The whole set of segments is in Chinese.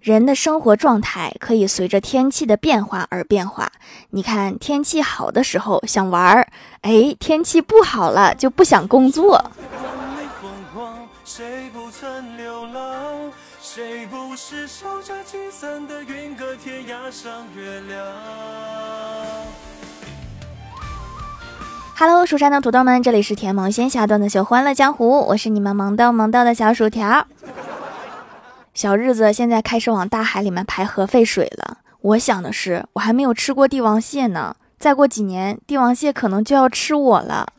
人的生活状态可以随着天气的变化而变化。你看，天气好的时候想玩儿，哎，天气不好了就不想工作。Hello，蜀山的土豆们，这里是甜萌仙侠段子秀《欢乐江湖》，我是你们萌豆萌豆的小薯条。小日子现在开始往大海里面排核废水了。我想的是，我还没有吃过帝王蟹呢，再过几年，帝王蟹可能就要吃我了。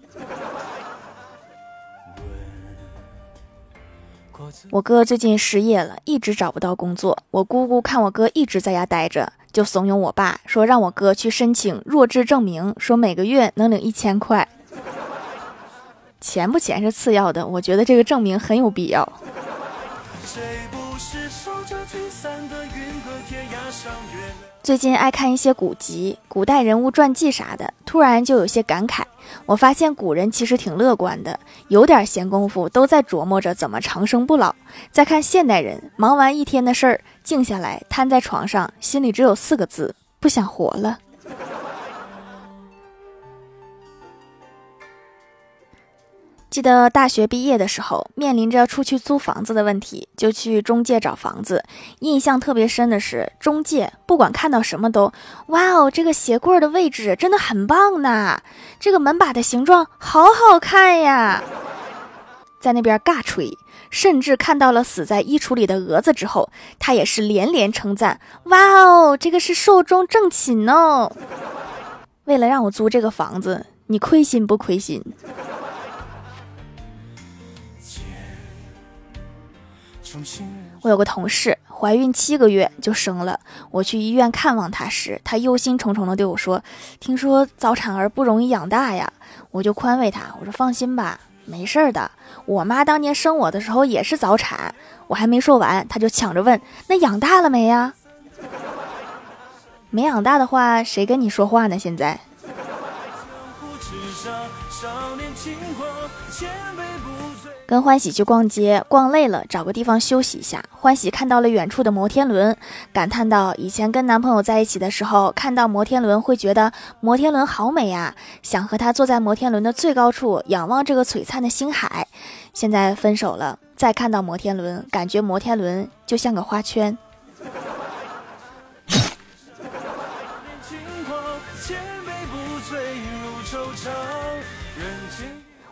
我哥最近失业了，一直找不到工作。我姑姑看我哥一直在家待着，就怂恿我爸说，让我哥去申请弱智证明，说每个月能领一千块。钱不钱是次要的，我觉得这个证明很有必要。最近爱看一些古籍、古代人物传记啥的，突然就有些感慨。我发现古人其实挺乐观的，有点闲工夫都在琢磨着怎么长生不老。再看现代人，忙完一天的事儿，静下来瘫在床上，心里只有四个字：不想活了。记得大学毕业的时候，面临着出去租房子的问题，就去中介找房子。印象特别深的是，中介不管看到什么都，哇哦，这个鞋柜的位置真的很棒呐，这个门把的形状好好看呀，在那边尬吹。甚至看到了死在衣橱里的蛾子之后，他也是连连称赞，哇哦，这个是寿终正寝哦。为了让我租这个房子，你亏心不亏心？我有个同事怀孕七个月就生了，我去医院看望她时，她忧心忡忡地对我说：“听说早产儿不容易养大呀。”我就宽慰她，我说：“放心吧，没事儿的。我妈当年生我的时候也是早产。”我还没说完，她就抢着问：“那养大了没呀？”没养大的话，谁跟你说话呢？现在。跟欢喜去逛街，逛累了，找个地方休息一下。欢喜看到了远处的摩天轮，感叹道：“以前跟男朋友在一起的时候，看到摩天轮会觉得摩天轮好美呀，想和他坐在摩天轮的最高处，仰望这个璀璨的星海。现在分手了，再看到摩天轮，感觉摩天轮就像个花圈。”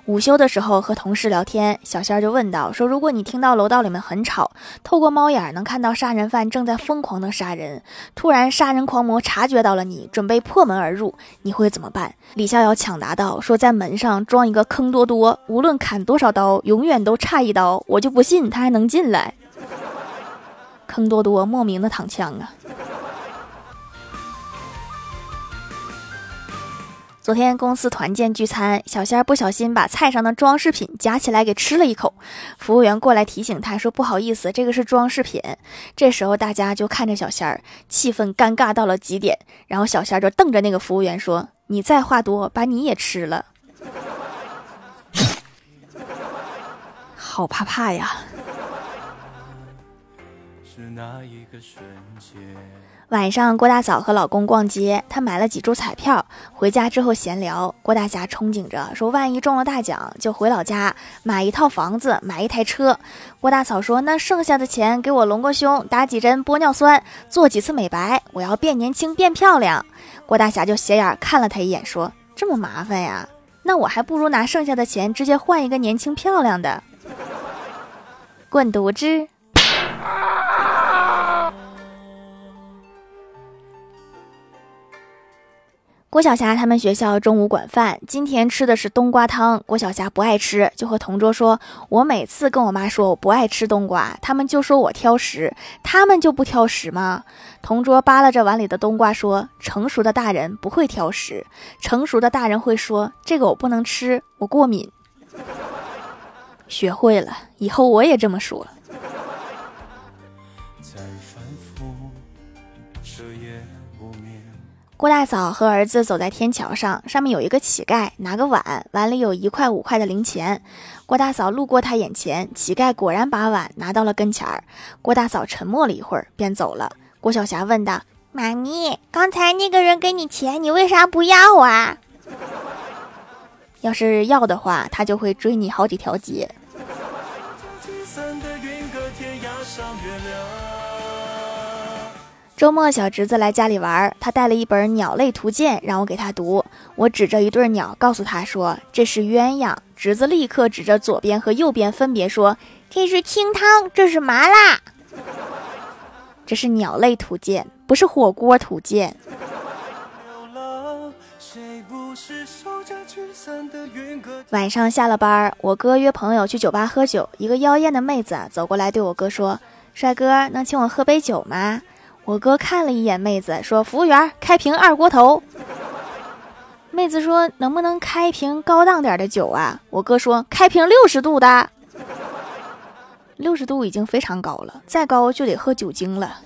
午休的时候和同事聊天，小仙儿就问道：“说如果你听到楼道里面很吵，透过猫眼能看到杀人犯正在疯狂的杀人，突然杀人狂魔察觉到了你，准备破门而入，你会怎么办？”李逍遥抢答道：“说在门上装一个坑多多，无论砍多少刀，永远都差一刀，我就不信他还能进来。”坑多多莫名的躺枪啊！昨天公司团建聚餐，小仙儿不小心把菜上的装饰品夹起来给吃了一口，服务员过来提醒他说：“不好意思，这个是装饰品。”这时候大家就看着小仙儿，气氛尴尬到了极点。然后小仙儿就瞪着那个服务员说：“你再话多，把你也吃了。”好怕怕呀！是那一个瞬间。晚上，郭大嫂和老公逛街，她买了几注彩票。回家之后闲聊，郭大侠憧憬着说：“万一中了大奖，就回老家买一套房子，买一台车。”郭大嫂说：“那剩下的钱给我隆个胸，打几针玻尿酸，做几次美白，我要变年轻变漂亮。”郭大侠就斜眼看了他一眼，说：“这么麻烦呀？那我还不如拿剩下的钱直接换一个年轻漂亮的。”滚犊子！郭晓霞他们学校中午管饭，今天吃的是冬瓜汤。郭晓霞不爱吃，就和同桌说：“我每次跟我妈说我不爱吃冬瓜，他们就说我挑食。他们就不挑食吗？”同桌扒拉着碗里的冬瓜说：“成熟的大人不会挑食，成熟的大人会说这个我不能吃，我过敏。”学会了，以后我也这么说。郭大嫂和儿子走在天桥上，上面有一个乞丐，拿个碗，碗里有一块五块的零钱。郭大嫂路过他眼前，乞丐果然把碗拿到了跟前儿。郭大嫂沉默了一会儿，便走了。郭晓霞问道：“妈咪，刚才那个人给你钱，你为啥不要啊？要是要的话，他就会追你好几条街。”周末，小侄子来家里玩，他带了一本《鸟类图鉴》，让我给他读。我指着一对鸟，告诉他说：“这是鸳鸯。”侄子立刻指着左边和右边，分别说：“这是清汤，这是麻辣。”这是《鸟类图鉴》，不是火锅图鉴。晚上下了班，我哥约朋友去酒吧喝酒，一个妖艳的妹子走过来对我哥说：“帅哥，能请我喝杯酒吗？”我哥看了一眼妹子，说：“服务员，开瓶二锅头。”妹子说：“能不能开瓶高档点的酒啊？”我哥说：“开瓶六十度的，六十度已经非常高了，再高就得喝酒精了。”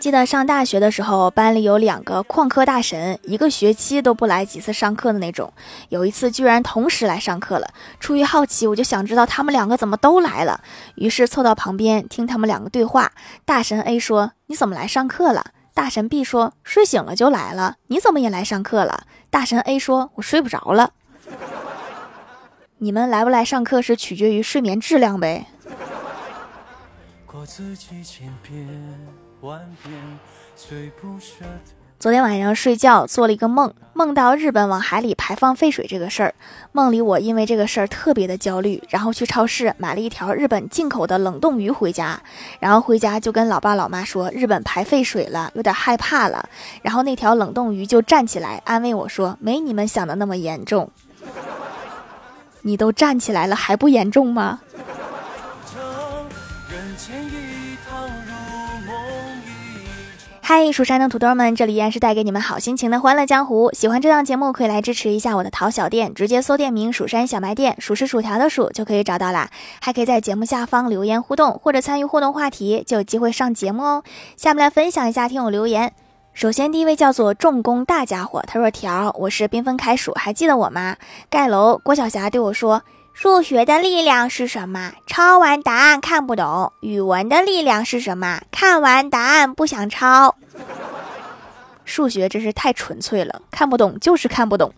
记得上大学的时候，班里有两个旷课大神，一个学期都不来几次上课的那种。有一次居然同时来上课了，出于好奇，我就想知道他们两个怎么都来了，于是凑到旁边听他们两个对话。大神 A 说：“你怎么来上课了？”大神 B 说：“睡醒了就来了。”你怎么也来上课了？大神 A 说：“我睡不着了。”你们来不来上课是取决于睡眠质量呗。我自己千遍万遍昨天晚上睡觉做了一个梦，梦到日本往海里排放废水这个事儿。梦里我因为这个事儿特别的焦虑，然后去超市买了一条日本进口的冷冻鱼回家，然后回家就跟老爸老妈说日本排废水了，有点害怕了。然后那条冷冻鱼就站起来安慰我说：“没你们想的那么严重。”你都站起来了还不严重吗？嗨，蜀山的土豆们，这里依然是带给你们好心情的欢乐江湖。喜欢这档节目，可以来支持一下我的淘小店，直接搜店名“蜀山小卖店”，数是薯条的数就可以找到啦。还可以在节目下方留言互动，或者参与互动话题，就有机会上节目哦。下面来分享一下听友留言。首先，第一位叫做重工大家伙，他说：“条，我是缤纷开蜀，还记得我吗？”盖楼郭晓霞对我说。数学的力量是什么？抄完答案看不懂。语文的力量是什么？看完答案不想抄。数学真是太纯粹了，看不懂就是看不懂。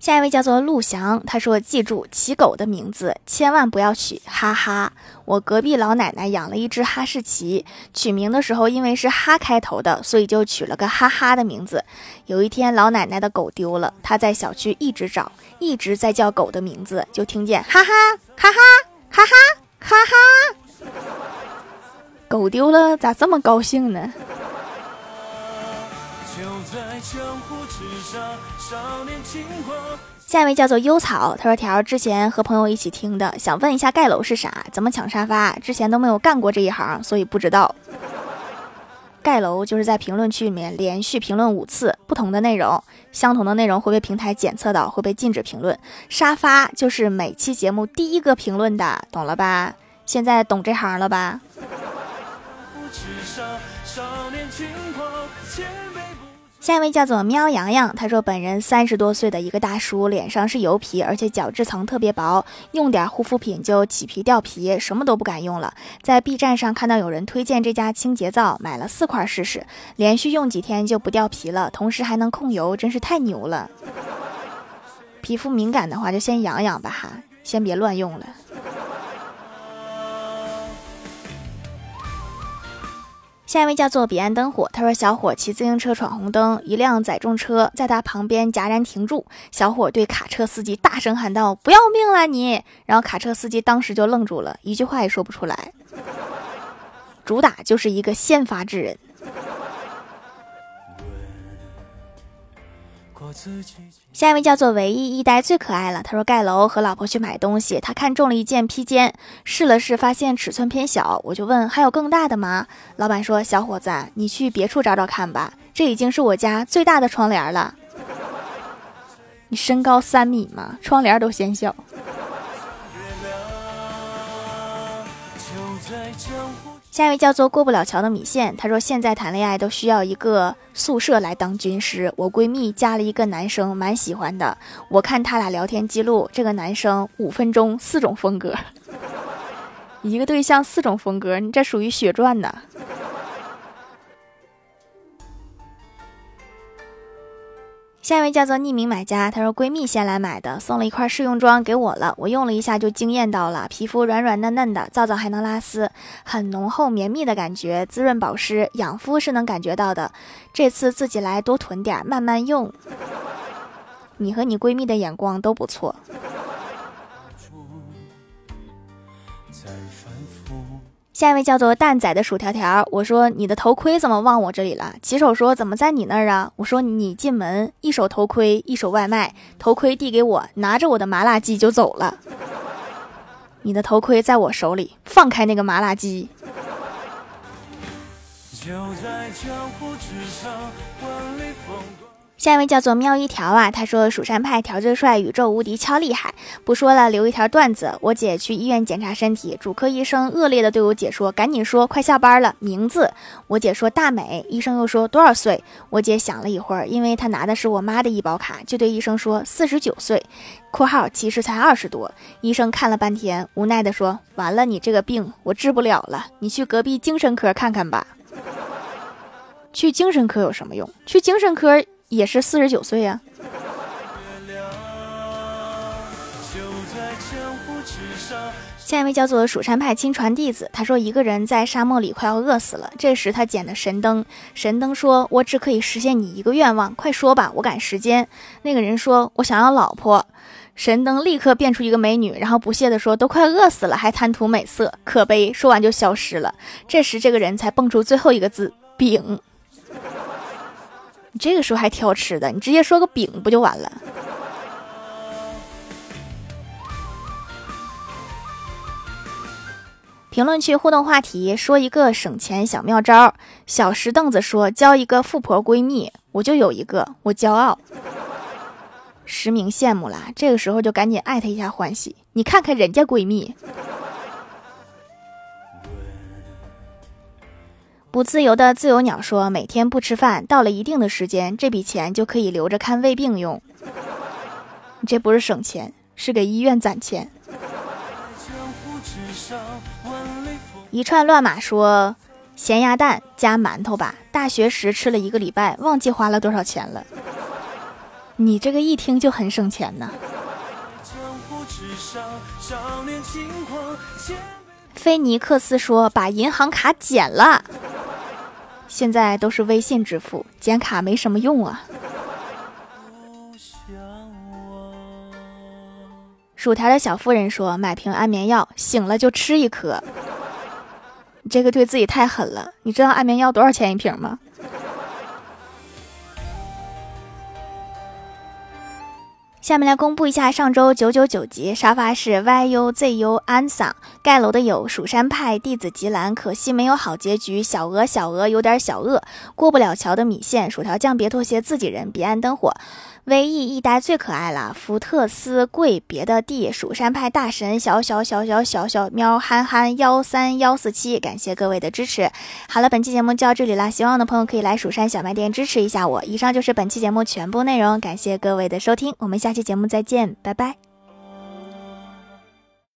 下一位叫做陆翔，他说：“记住起狗的名字，千万不要取哈哈。我隔壁老奶奶养了一只哈士奇，取名的时候因为是哈开头的，所以就取了个哈哈的名字。有一天老奶奶的狗丢了，她在小区一直找，一直在叫狗的名字，就听见哈哈哈哈哈哈哈哈。狗丢了咋这么高兴呢？”在江湖之上，少年轻狂下一位叫做幽草，他说：“条之前和朋友一起听的，想问一下盖楼是啥？怎么抢沙发？之前都没有干过这一行，所以不知道。盖楼就是在评论区里面连续评论五次不同的内容，相同的内容会被平台检测到，会被禁止评论。沙发就是每期节目第一个评论的，懂了吧？现在懂这行了吧？” 不下一位叫做喵洋洋，他说本人三十多岁的一个大叔，脸上是油皮，而且角质层特别薄，用点护肤品就起皮掉皮，什么都不敢用了。在 B 站上看到有人推荐这家清洁皂，买了四块试试，连续用几天就不掉皮了，同时还能控油，真是太牛了。皮肤敏感的话就先养养吧哈，先别乱用了。下一位叫做彼岸灯火，他说：“小伙骑自行车闯红灯，一辆载重车在他旁边戛然停住。小伙对卡车司机大声喊道：‘不要命了你！’然后卡车司机当时就愣住了，一句话也说不出来。主打就是一个先发制人。”下一位叫做唯一一代最可爱了。他说盖楼和老婆去买东西，他看中了一件披肩，试了试，发现尺寸偏小。我就问还有更大的吗？老板说小伙子，你去别处找找看吧，这已经是我家最大的窗帘了。你身高三米吗？窗帘都嫌小。下一位叫做过不了桥的米线，他说现在谈恋爱都需要一个宿舍来当军师。我闺蜜加了一个男生，蛮喜欢的。我看他俩聊天记录，这个男生五分钟四种风格，一个对象四种风格，你这属于血赚呢。下一位叫做匿名买家，她说闺蜜先来买的，送了一块试用装给我了，我用了一下就惊艳到了，皮肤软软嫩嫩的，皂皂还能拉丝，很浓厚绵密的感觉，滋润保湿，养肤是能感觉到的。这次自己来多囤点，慢慢用。你和你闺蜜的眼光都不错。下一位叫做蛋仔的薯条条，我说你的头盔怎么忘我这里了？骑手说怎么在你那儿啊？我说你进门一手头盔一手外卖，头盔递给我，拿着我的麻辣鸡就走了。你的头盔在我手里，放开那个麻辣鸡。就在江湖之上，万里风光下一位叫做喵一条啊，他说蜀山派条最帅，宇宙无敌，超厉害。不说了，留一条段子。我姐去医院检查身体，主科医生恶劣的对我姐说：“赶紧说，快下班了。”名字，我姐说大美。医生又说多少岁？我姐想了一会儿，因为她拿的是我妈的医保卡，就对医生说四十九岁（括号其实才二十多）。医生看了半天，无奈的说：“完了，你这个病我治不了了，你去隔壁精神科看看吧。”去精神科有什么用？去精神科。也是四十九岁呀。下一位叫做蜀山派亲传弟子，他说一个人在沙漠里快要饿死了，这时他捡的神灯，神灯说：“我只可以实现你一个愿望，快说吧，我赶时间。”那个人说：“我想要老婆。”神灯立刻变出一个美女，然后不屑地说：“都快饿死了，还贪图美色，可悲。”说完就消失了。这时这个人才蹦出最后一个字：“饼。”这个时候还挑吃的，你直接说个饼不就完了？评论区互动话题，说一个省钱小妙招。小石凳子说交一个富婆闺蜜，我就有一个，我骄傲。实名羡慕了，这个时候就赶紧艾特一下欢喜，你看看人家闺蜜。不自由的自由鸟说：“每天不吃饭，到了一定的时间，这笔钱就可以留着看胃病用。这不是省钱，是给医院攒钱。”一串乱码说：“咸鸭蛋加馒头吧，大学时吃了一个礼拜，忘记花了多少钱了。”你这个一听就很省钱呢。菲尼克斯说：“把银行卡剪了。”现在都是微信支付，剪卡没什么用啊。薯条的小夫人说：“买瓶安眠药，醒了就吃一颗。”你这个对自己太狠了。你知道安眠药多少钱一瓶吗？下面来公布一下上周九九九集沙发是 yuzu 安桑盖楼的有蜀山派弟子吉兰，可惜没有好结局。小鹅小鹅有点小饿，过不了桥的米线，薯条酱别妥协自己人，彼岸灯火。唯一一代最可爱了，福特斯贵别的地，蜀山派大神小小小小小小喵憨憨幺三幺四七，感谢各位的支持。好了，本期节目就到这里了，希望的朋友可以来蜀山小卖店支持一下我。以上就是本期节目全部内容，感谢各位的收听，我们下期节目再见，拜拜。